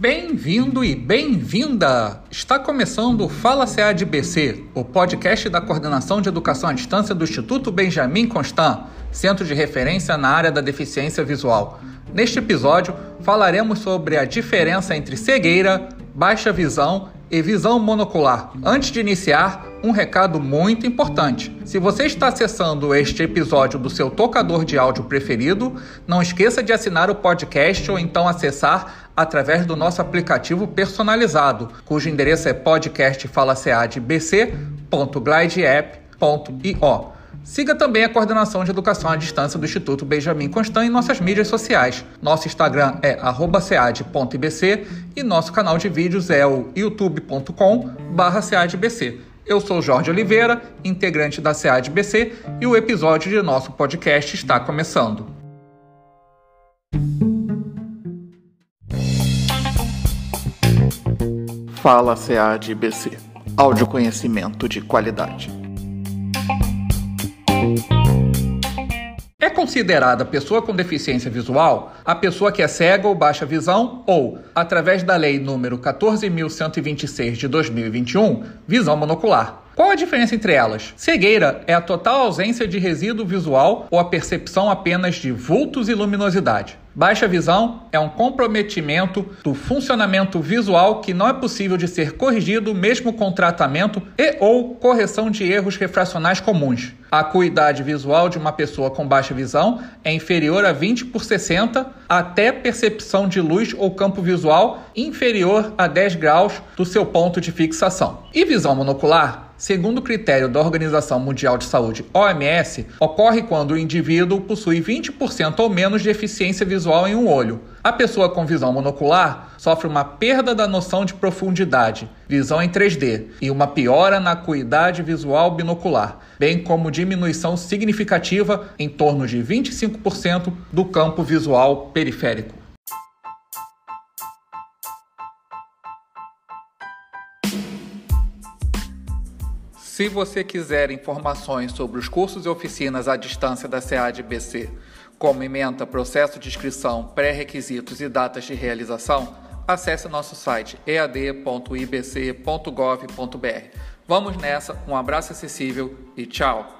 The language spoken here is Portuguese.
Bem-vindo e bem-vinda! Está começando o Fala CA BC, o podcast da Coordenação de Educação à Distância do Instituto Benjamin Constant, centro de referência na área da deficiência visual. Neste episódio, falaremos sobre a diferença entre cegueira, baixa visão e visão monocular. Antes de iniciar, um recado muito importante. Se você está acessando este episódio do seu tocador de áudio preferido, não esqueça de assinar o podcast ou então acessar através do nosso aplicativo personalizado, cujo endereço é podcastfalaceadbc.glideapp.io. Siga também a coordenação de educação à distância do Instituto Benjamin Constant em nossas mídias sociais. Nosso Instagram é @cead.ibc e nosso canal de vídeos é o youtube.com/ceadbc. Eu sou Jorge Oliveira, integrante da SEAD-BC, e o episódio de nosso podcast está começando. Fala SEAD-BC. Áudio conhecimento de qualidade. É considerada pessoa com deficiência visual a pessoa que é cega ou baixa visão ou, através da Lei número 14.126 de 2021, visão monocular. Qual a diferença entre elas? Cegueira é a total ausência de resíduo visual ou a percepção apenas de vultos e luminosidade. Baixa visão é um comprometimento do funcionamento visual que não é possível de ser corrigido mesmo com tratamento e ou correção de erros refracionais comuns. A acuidade visual de uma pessoa com baixa visão é inferior a 20 por 60 até percepção de luz ou campo visual inferior a 10 graus do seu ponto de fixação. E visão monocular segundo o critério da Organização Mundial de Saúde, OMS, ocorre quando o indivíduo possui 20% ou menos de eficiência visual em um olho. A pessoa com visão monocular sofre uma perda da noção de profundidade, visão em 3D, e uma piora na acuidade visual binocular, bem como diminuição significativa em torno de 25% do campo visual periférico. Se você quiser informações sobre os cursos e oficinas à distância da SEAD-BC, como ementa, processo de inscrição, pré-requisitos e datas de realização, acesse nosso site ead.ibc.gov.br. Vamos nessa, um abraço acessível e tchau!